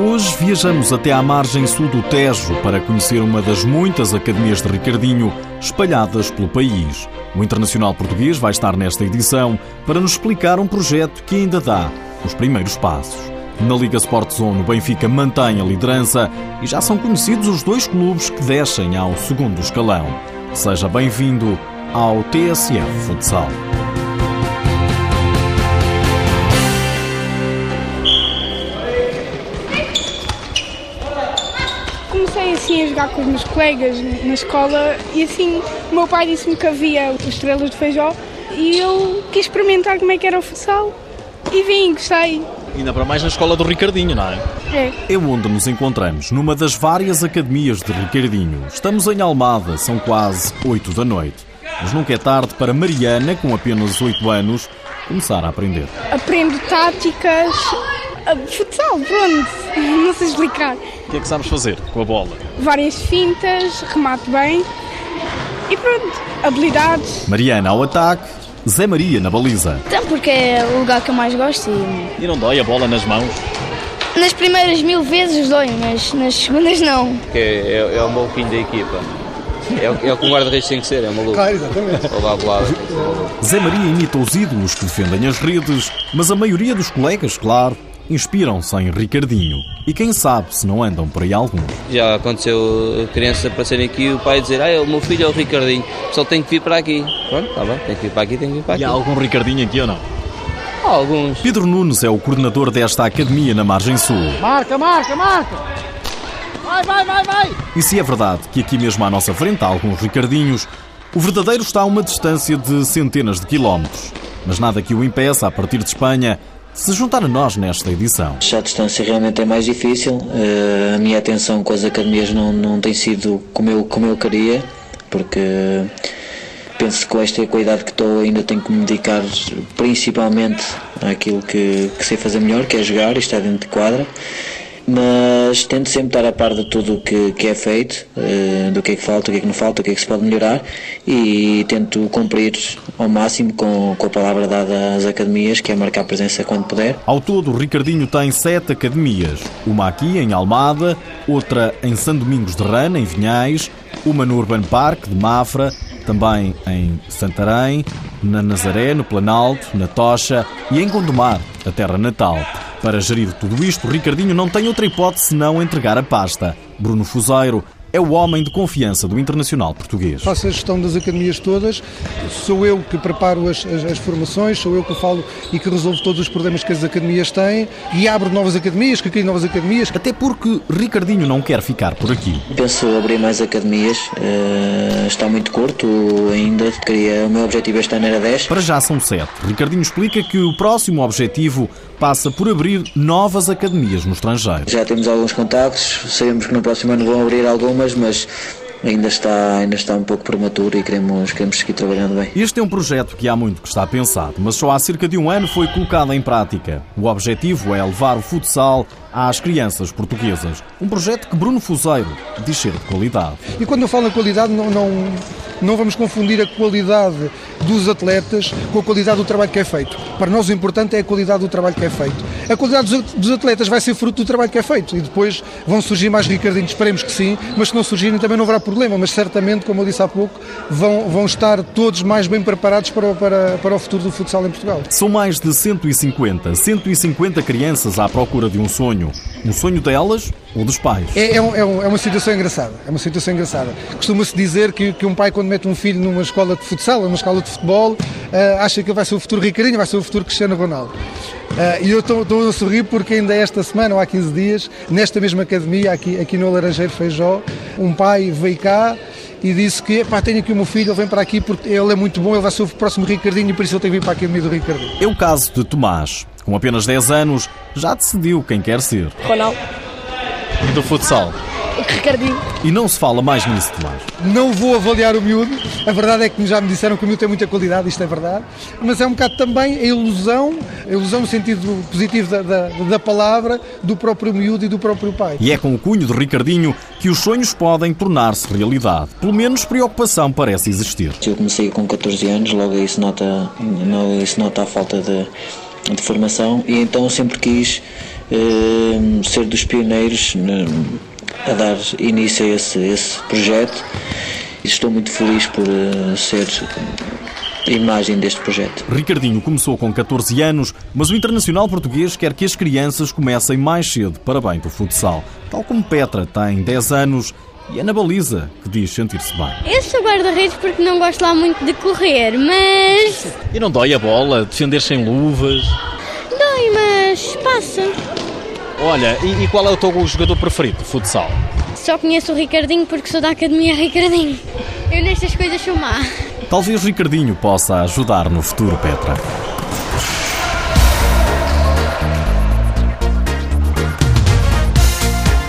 Hoje viajamos até à margem sul do Tejo para conhecer uma das muitas academias de Ricardinho espalhadas pelo país. O Internacional Português vai estar nesta edição para nos explicar um projeto que ainda dá os primeiros passos. Na Liga Sport Zone, o Benfica mantém a liderança e já são conhecidos os dois clubes que descem ao segundo escalão. Seja bem-vindo ao TSF Futsal. Assim a jogar com os meus colegas na escola e assim o meu pai disse-me que havia os estrelas de feijó e eu quis experimentar como é que era o futsal e vim, gostei. Ainda para mais na escola do Ricardinho, não é? É. É onde nos encontramos, numa das várias academias de Ricardinho. Estamos em Almada, são quase 8 da noite. Mas nunca é tarde para Mariana, com apenas 8 anos, começar a aprender. Aprendo táticas, futsal, pronto, não sei explicar. O que é que sabes fazer com a bola? Várias fintas, remato bem e pronto, habilidades. Mariana ao ataque, Zé Maria na baliza. Então, porque é o lugar que eu mais gosto e E não dói a bola nas mãos? nas primeiras mil vezes dói, mas nas segundas não. que é, é o maluquinho da equipa. É, o- é o que um guarda-redes tem que ser, é maluco. Claro, exatamente. Ou lá bolada. Zé Maria imita os ídolos que defendem as redes, mas a maioria dos colegas, claro, inspiram-se em Ricardinho. E quem sabe se não andam por aí alguns. Já aconteceu crianças aparecerem aqui e o pai dizer: Ah, o meu filho é o Ricardinho, só tem que vir para aqui. Pronto, está bem, tem que vir para aqui, tem que vir para aqui. E há algum Ricardinho aqui ou não? Há alguns. Pedro Nunes é o coordenador desta academia na Margem Sul. Marca, marca, marca! Vai, vai, vai, vai! E se é verdade que aqui mesmo à nossa frente há alguns Ricardinhos, o verdadeiro está a uma distância de centenas de quilómetros. Mas nada que o impeça, a partir de Espanha, se juntar a nós nesta edição. Já a distância realmente é mais difícil. Eh, a minha atenção com as academias não, não tem sido como eu, como eu queria, porque penso que com esta qualidade que estou ainda tenho que me dedicar principalmente àquilo que, que sei fazer melhor, que é jogar e estar dentro de quadra. Mas tento sempre estar a par de tudo o que, que é feito, eh, do que é que falta, o que é que não falta, o que é que se pode melhorar e tento cumprir ao máximo com, com a palavra dada às academias, que é marcar presença quando puder. Ao todo, Ricardinho tem sete academias. Uma aqui em Almada, outra em São Domingos de Rana, em Vinhais, uma no Urban Park de Mafra, também em Santarém, na Nazaré, no Planalto, na Tocha e em Gondomar, a terra natal. Para gerir tudo isto, Ricardinho não tem outra hipótese senão entregar a pasta. Bruno Fuseiro é o homem de confiança do Internacional Português. Faço a gestão das academias todas, sou eu que preparo as, as- as formações, sou eu que falo e que resolvo todos os problemas que as academias têm e abro novas academias, que crio novas academias. Até porque Ricardinho não quer ficar por aqui. Penso abrir mais academias, eh, está muito curto ainda, queria, o meu objetivo este ano era 10. Para já são sete. Ricardinho explica que o próximo objetivo passa por abrir novas academias no estrangeiro. Já temos alguns contactos, sabemos que no próximo ano vão abrir algumas, mas ainda está, ainda está um pouco prematuro e queremos, queremos seguir trabalhando bem. Este é um projeto que há muito que está pensado, mas só há cerca de um ano foi colocado em prática. O objetivo é levar o futsal às crianças portuguesas. Um projeto que Bruno Fuseiro diz ser de qualidade. E quando eu falo em qualidade, não, não, não vamos confundir a qualidade dos atletas com a qualidade do trabalho que é feito. Para nós o importante é a qualidade do trabalho que é feito. A qualidade dos- atletas vai ser fruto do trabalho que é feito e depois vão surgir mais Ricardinhos, esperemos que sim, mas se não surgirem também não haverá problema, mas certamente, como eu disse há pouco, vão, vão estar todos mais bem preparados para, para, para o futuro do futsal em Portugal. São mais de 150, 150 crianças à procura de um sonho. Um sonho delas ou dos pais. É, é um- é um- é uma situação engraçada. É uma situação engraçada. Costuma-se dizer que, que um pai, quando mete um filho numa escola de futsal, numa escola de futebol, ah, acha que ele vai ser o futuro Ricardinho, vai ser o futuro Cristiano Ronaldo. Ah, e eu estou estou a sorrir porque ainda esta semana, ou há 15 dias, nesta mesma academia, aqui, aqui no Laranjeiro Feijó, um pai veio cá e disse que pá, tenho aqui o meu filho, ele vem para aqui porque ele é muito bom, ele vai ser o próximo Ricardinho e por isso ele tem que vir para a academia do Ricardinho. É o caso de Tomás. Com apenas 10 anos, já decidiu quem quer ser. Ronaldo, E do futsal? Ricardinho. E não se fala mais nisso, Tomás. Não vou avaliar o miúdo. A verdade é que já me disseram que o miúdo tem muita qualidade, isto é verdade. Mas é um bocado também a ilusão, a ilusão no sentido positivo da, da, da palavra, do próprio miúdo e do próprio pai. E é com o cunho de Ricardinho que os sonhos podem tornar-se realidade. Pelo menos preocupação parece existir. Eu comecei com 14 anos, logo isso nota, logo isso nota a falta de, de formação e então sempre quis eh, ser dos pioneiros né, a dar início a esse, esse projeto e estou muito feliz por eh, ser a imagem deste projeto. Ricardinho começou com 14 anos, mas o internacional português quer que as crianças comecem mais cedo para bem do futsal. Tal como Petra tem 10 anos e é na baliza que diz sentir-se bem. Eu sou guarda-redes porque não gosto lá muito de correr, mas. E não dói a bola? Defender sem luvas? Dói, mas passa. Olha, e, e qual é o teu jogador preferido de futsal? Só conheço o Ricardinho porque sou da Academia Ricardinho. Eu nestas coisas sou má. Talvez Ricardinho possa ajudar no futuro, Petra.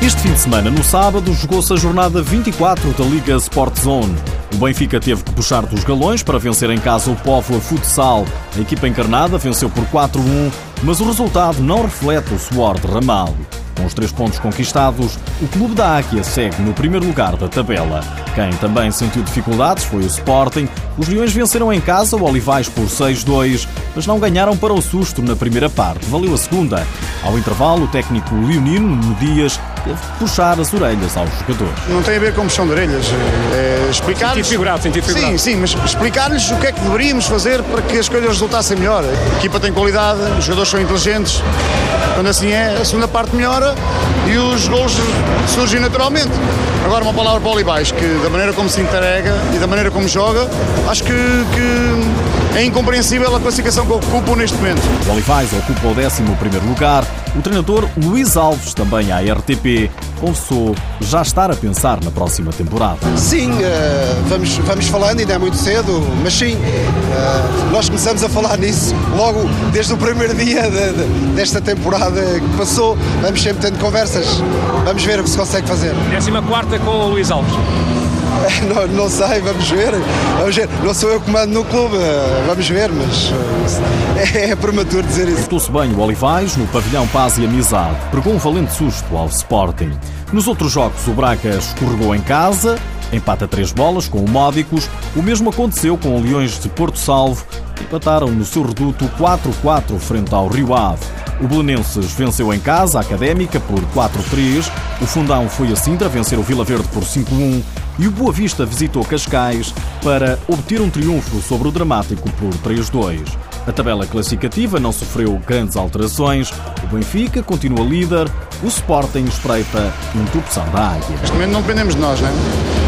Este fim de semana, no sábado, jogou-se a jornada 24 da Liga Sport Zone. O Benfica teve que puxar dos galões para vencer em casa o Póvoa Futsal. A equipa encarnada venceu por 4-1, mas o resultado não reflete o suor derramado. Com os três pontos conquistados, o clube da Águia segue no primeiro lugar da tabela. Quem também sentiu dificuldades foi o Sporting. Os Leões venceram em casa o Olivais por 6-2, mas não ganharam para o susto na primeira parte. Valeu a segunda. Ao intervalo, o técnico leonino, no Dias, puxar as orelhas aos jogadores. Não tem a ver com puxão de orelhas. É explicar Sentido figurado, sentido figurado. Sim, sim, mas explicar-lhes o que é que deveríamos fazer para que as coisas resultassem melhor. A equipa tem qualidade, os jogadores são inteligentes. Quando assim é, a segunda parte melhora e os gols surgem naturalmente. Agora uma palavra para o Olivais, que da maneira como se entrega e da maneira como joga, acho que, que é incompreensível a classificação que ocupam neste momento. O Olivais ocupa o 11 lugar. O treinador Luís Alves, também à RTP, confessou já estar a pensar na próxima temporada. Sim, uh, vamos, vamos falando, ainda é muito cedo, mas sim, uh, nós começamos a falar nisso logo desde o primeiro dia de, de, desta temporada que passou. Vamos sempre tendo conversas, vamos ver o que se consegue fazer. 14 com o Luís Alves. Não, não, sei, vamos ver. vamos ver. Não sou eu que mando no clube, vamos ver, mas é, é prematuro dizer isso. Portou-se bem o Olivais no pavilhão Paz e Amizade. Pregou um valente susto ao Sporting. Nos outros jogos, o Braga escorregou em casa, empata três bolas com o Módicos. O mesmo aconteceu com o Leões de Porto Salvo, empataram no seu reduto 4-4 frente ao Rio Ave. O Belenenses venceu em casa a Académica por 4-3, o Fundão foi a Sintra vencer o Vila Verde por 5-1 e o Boa Vista visitou Cascais para obter um triunfo sobre o Dramático por 3-2. A tabela classificativa não sofreu grandes alterações, o Benfica continua líder, o Sporting espreita interrupção da águia. Neste momento não dependemos de nós, não é?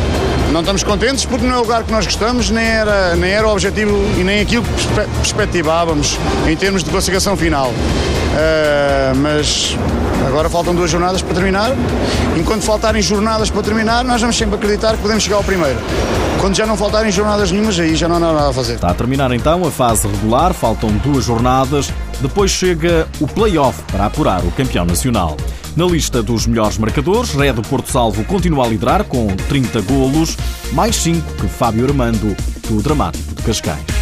Não estamos contentes porque não é o lugar que nós gostamos, nem era, nem era o objetivo e nem aquilo que perspectivávamos em termos de classificação final. Uh, mas agora faltam duas jornadas para terminar. Enquanto faltarem jornadas para terminar, nós vamos sempre acreditar que podemos chegar ao primeiro. Quando já não faltarem jornadas nenhumas, aí já não há nada a fazer. Está a terminar então a fase regular, faltam duas jornadas. Depois chega o play-off para apurar o campeão nacional. Na lista dos melhores marcadores, Red Porto Salvo continua a liderar com 30 golos, mais 5 que Fábio Armando, do Dramático de Cascais.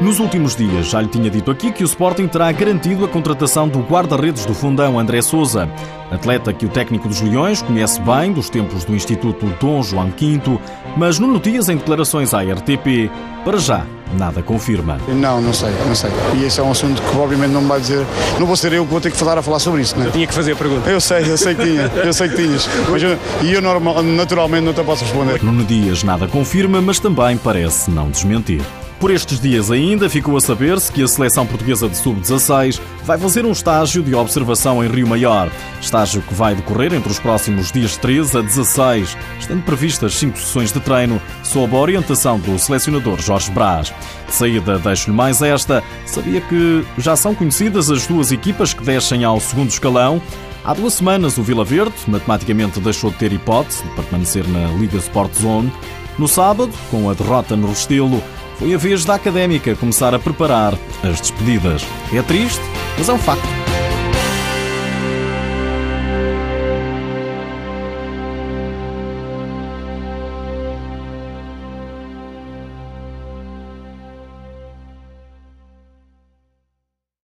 Nos últimos dias, já lhe tinha dito aqui que o Sporting terá garantido a contratação do guarda-redes do fundão André Souza, atleta que o técnico dos Leões conhece bem dos tempos do Instituto Dom João V, mas no Notícias em declarações à RTP, para já nada confirma. Não, não sei, não sei. E esse é um assunto que obviamente não me vai dizer. Não vou ser eu que vou ter que falar a falar sobre isso, não é? Eu tinha que fazer a pergunta. Eu sei, eu sei que tinha, eu sei que tinhas. Mas eu, e eu normal, naturalmente não te posso responder. Nuno Dias nada confirma, mas também parece não desmentir. Por estes dias ainda ficou a saber-se que a seleção portuguesa de sub-16 vai fazer um estágio de observação em Rio Maior. Estágio que vai decorrer entre os próximos dias 13 a 16, estando previstas cinco sessões de treino sob a orientação do selecionador Jorge Brás. De saída, deixo-lhe mais esta. Sabia que já são conhecidas as duas equipas que descem ao segundo escalão. Há duas semanas, o Vila Verde matematicamente deixou de ter hipótese de permanecer na Liga Sport Zone. No sábado, com a derrota no Restelo, foi a vez da Académica começar a preparar as despedidas. É triste, mas é um facto.